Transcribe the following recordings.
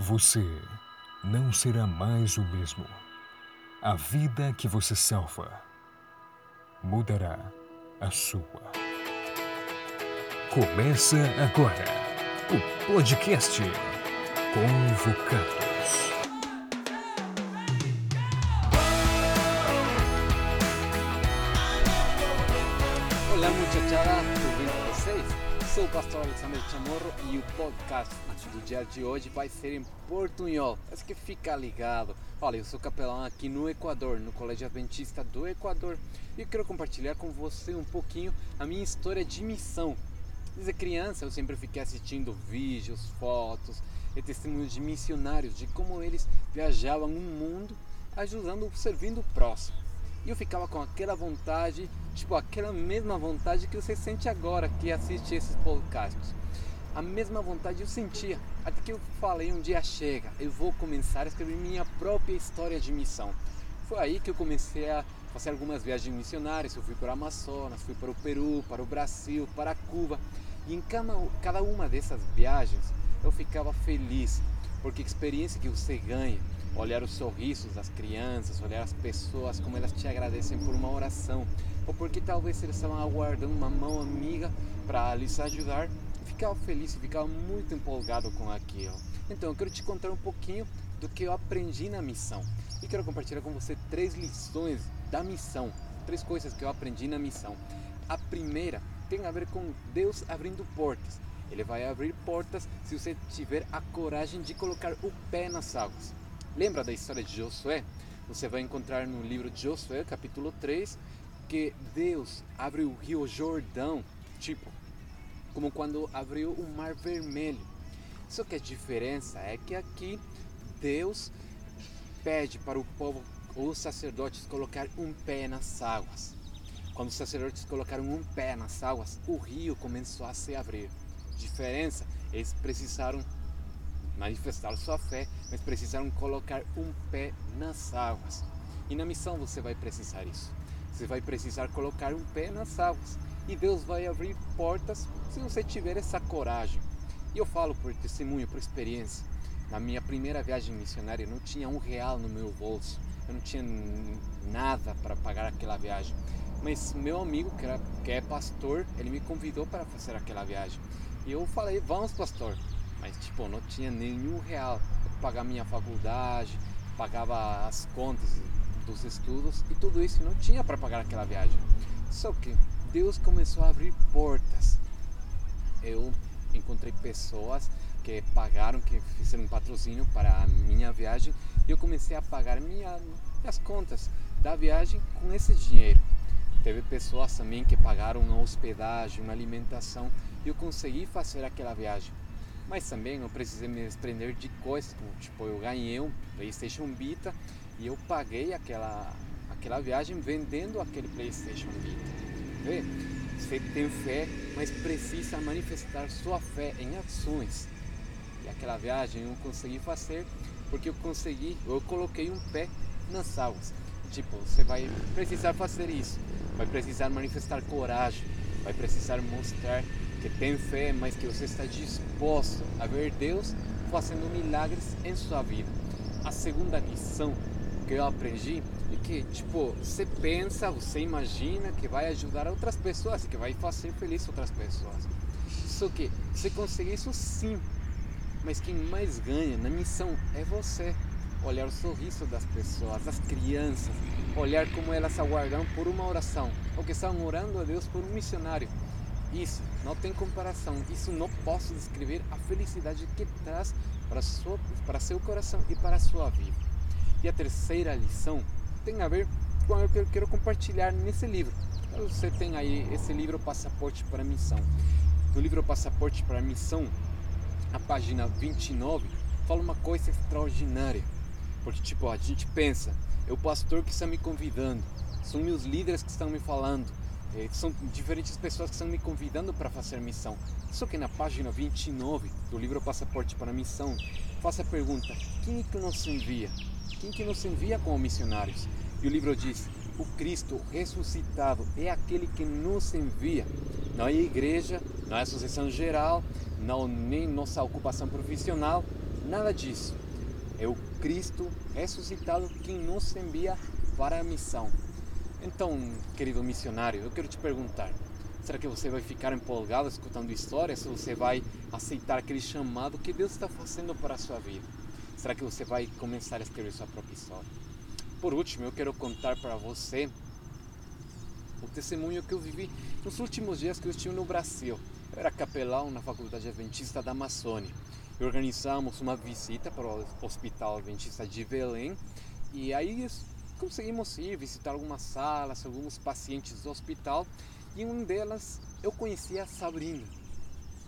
Você não será mais o mesmo. A vida que você salva mudará a sua. Começa agora o podcast Convocados. Olá, muchachada, Sou o pastor Alexandre Chamorro e o podcast do dia de hoje vai ser em portunhol. Mas que fica ligado. Olha, eu sou capelão aqui no Equador, no Colégio Adventista do Equador, e eu quero compartilhar com você um pouquinho a minha história de missão. Desde criança eu sempre fiquei assistindo vídeos, fotos e testemunhos de missionários, de como eles viajavam o mundo ajudando, servindo o próximo. E eu ficava com aquela vontade, tipo aquela mesma vontade que você sente agora que assiste esses podcasts. A mesma vontade eu sentia, até que eu falei um dia chega, eu vou começar a escrever minha própria história de missão. Foi aí que eu comecei a fazer algumas viagens missionárias, eu fui para o Amazonas, fui para o Peru, para o Brasil, para Cuba. E em cada uma dessas viagens eu ficava feliz, porque a experiência que você ganha, olhar os sorrisos das crianças, olhar as pessoas, como elas te agradecem por uma oração, ou porque talvez eles estavam aguardando uma mão amiga para lhes ajudar, ficava feliz, ficava muito empolgado com aquilo. Então eu quero te contar um pouquinho do que eu aprendi na missão e quero compartilhar com você três lições da missão, três coisas que eu aprendi na missão. A primeira tem a ver com Deus abrindo portas. Ele vai abrir portas se você tiver a coragem de colocar o pé nas águas. Lembra da história de Josué? Você vai encontrar no livro de Josué, capítulo 3, que Deus abre o rio Jordão, tipo, como quando abriu o Mar Vermelho. Só que a diferença é que aqui Deus pede para o povo, os sacerdotes, colocar um pé nas águas. Quando os sacerdotes colocaram um pé nas águas, o rio começou a se abrir. Diferença, eles precisaram manifestar sua fé, mas precisaram colocar um pé nas águas. E na missão você vai precisar isso. Você vai precisar colocar um pé nas águas. E Deus vai abrir portas se você tiver essa coragem. E eu falo por testemunho, por experiência. Na minha primeira viagem missionária, eu não tinha um real no meu bolso. Eu não tinha nada para pagar aquela viagem. Mas meu amigo, que, era, que é pastor, ele me convidou para fazer aquela viagem. E eu falei, vamos pastor. Mas tipo, não tinha nenhum real. Eu pagar minha faculdade, pagava as contas dos estudos e tudo isso não tinha para pagar aquela viagem. Só que Deus começou a abrir portas. Eu encontrei pessoas que pagaram, que fizeram um patrocínio para a minha viagem e eu comecei a pagar minha, minhas contas da viagem com esse dinheiro. Teve pessoas também que pagaram uma hospedagem, uma alimentação e eu consegui fazer aquela viagem. Mas também eu precisei me desprender de coisas, tipo eu ganhei um PlayStation Vita e eu paguei aquela aquela viagem vendendo aquele PlayStation Vita. Vê? Você tem fé, mas precisa manifestar sua fé em ações. E aquela viagem eu consegui fazer porque eu consegui, eu coloquei um pé nas águas. Tipo, você vai precisar fazer isso, vai precisar manifestar coragem, vai precisar mostrar que tem fé, mas que você está disposto a ver Deus fazendo milagres em sua vida. A segunda lição que eu aprendi é que, tipo, você pensa, você imagina que vai ajudar outras pessoas, que vai fazer feliz outras pessoas. Só que você consegue isso sim, mas quem mais ganha na missão é você. Olhar o sorriso das pessoas, das crianças, olhar como elas aguardam por uma oração, ou que estão orando a Deus por um missionário. Isso não tem comparação, isso não posso descrever a felicidade que traz para, sua, para seu coração e para sua vida. E a terceira lição tem a ver com o que eu quero compartilhar nesse livro. Você tem aí esse livro Passaporte para a Missão. No livro Passaporte para a Missão, a página 29 fala uma coisa extraordinária. Porque, tipo, a gente pensa, é o pastor que está me convidando, são meus líderes que estão me falando, são diferentes pessoas que estão me convidando para fazer missão. Só que na página 29 do livro Passaporte para a Missão, faça a pergunta: quem é que nos envia? Quem que nos envia como missionários? E o livro diz: o Cristo ressuscitado é aquele que nos envia. Não é a igreja, não é a associação geral, não nem nossa ocupação profissional, Nada disso. É o Cristo ressuscitado quem nos envia para a missão. Então, querido missionário, eu quero te perguntar: será que você vai ficar empolgado escutando histórias ou você vai aceitar aquele chamado que Deus está fazendo para a sua vida? Será que você vai começar a escrever sua própria história? Por último, eu quero contar para você o testemunho que eu vivi nos últimos dias que eu estive no Brasil. Eu era capelão na Faculdade Adventista da Amazônia. E organizamos uma visita para o Hospital Adventista de Belém e aí conseguimos ir visitar algumas salas, alguns pacientes do hospital e em uma delas eu conheci a Sabrina.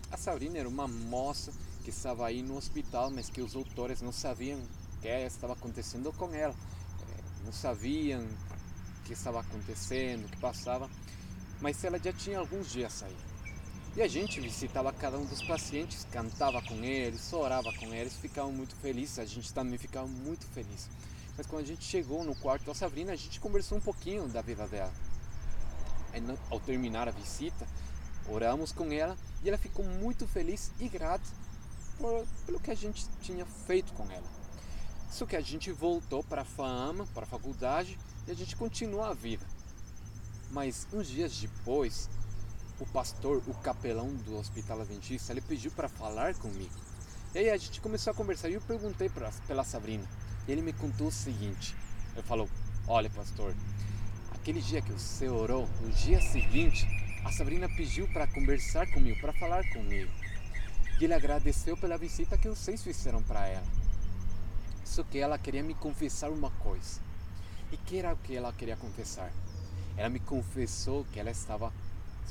A Sabrina era uma moça que estava aí no hospital, mas que os doutores não sabiam o que estava acontecendo com ela, eh, não sabiam o que estava acontecendo, o que passava, mas ela já tinha alguns dias aí. E a gente visitava cada um dos pacientes, cantava com eles, orava com eles, ficavam muito felizes, a gente também ficava muito feliz. Mas quando a gente chegou no quarto da Sabrina, a gente conversou um pouquinho da vida dela. Aí, ao terminar a visita, oramos com ela e ela ficou muito feliz e grata por, pelo que a gente tinha feito com ela. Isso que a gente voltou para a fama, para a faculdade e a gente continuou a vida. Mas uns dias depois, o pastor, o capelão do Hospital Adventista, ele pediu para falar comigo. E aí a gente começou a conversar e eu perguntei pra, pela Sabrina. Ele me contou o seguinte: eu falou, olha, pastor, aquele dia que você orou, no dia seguinte, a Sabrina pediu para conversar comigo, para falar comigo. E ele agradeceu pela visita que vocês fizeram para ela. Só que ela queria me confessar uma coisa. E que era o que ela queria confessar? Ela me confessou que ela estava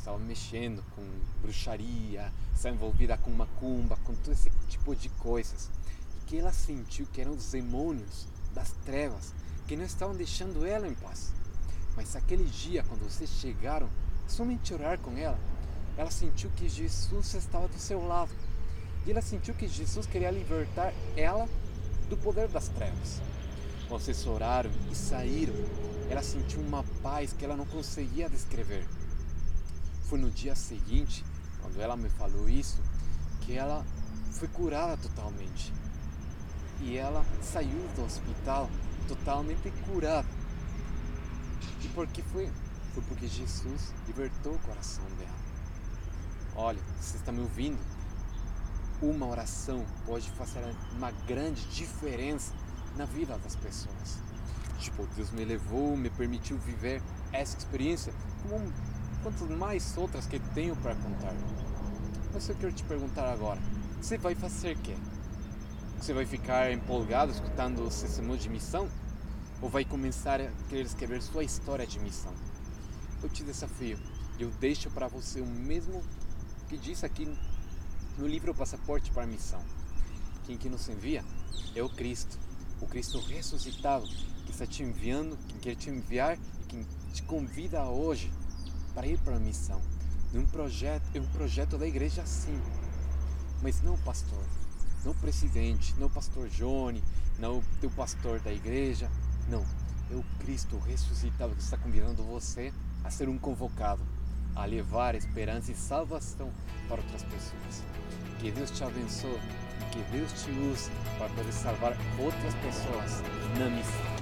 estava mexendo com bruxaria, estava envolvida com macumba, com todo esse tipo de coisas. Que ela sentiu que eram os demônios das trevas que não estavam deixando ela em paz. Mas aquele dia, quando vocês chegaram, somente orar com ela, ela sentiu que Jesus estava do seu lado e ela sentiu que Jesus queria libertar ela do poder das trevas. Vocês oraram e saíram. Ela sentiu uma paz que ela não conseguia descrever. Foi no dia seguinte, quando ela me falou isso, que ela foi curada totalmente. E ela saiu do hospital totalmente curada. E por que foi? Foi porque Jesus libertou o coração dela. Olha, você está me ouvindo? uma oração pode fazer uma grande diferença na vida das pessoas. Tipo, Deus me levou, me permitiu viver essa experiência, como quantas mais outras que tenho para contar. Mas eu quero te perguntar agora: você vai fazer o quê? Você vai ficar empolgado escutando o testemunho de missão? Ou vai começar a querer escrever sua história de missão? Eu te desafio, eu deixo para você o mesmo que disse aqui no livro Passaporte para a Missão. Quem que nos envia é o Cristo, o Cristo ressuscitado que está te enviando, quem quer te enviar e quem te convida hoje para ir para a missão. Um projeto, é um projeto da igreja sim, mas não pastor, não o presidente, não o pastor Johnny, não o teu pastor da igreja, não. É o Cristo ressuscitado que está convidando você a ser um convocado, a levar esperança e salvação para outras pessoas. Que Deus te abençoe que Deus te use para poder salvar outras pessoas na missão.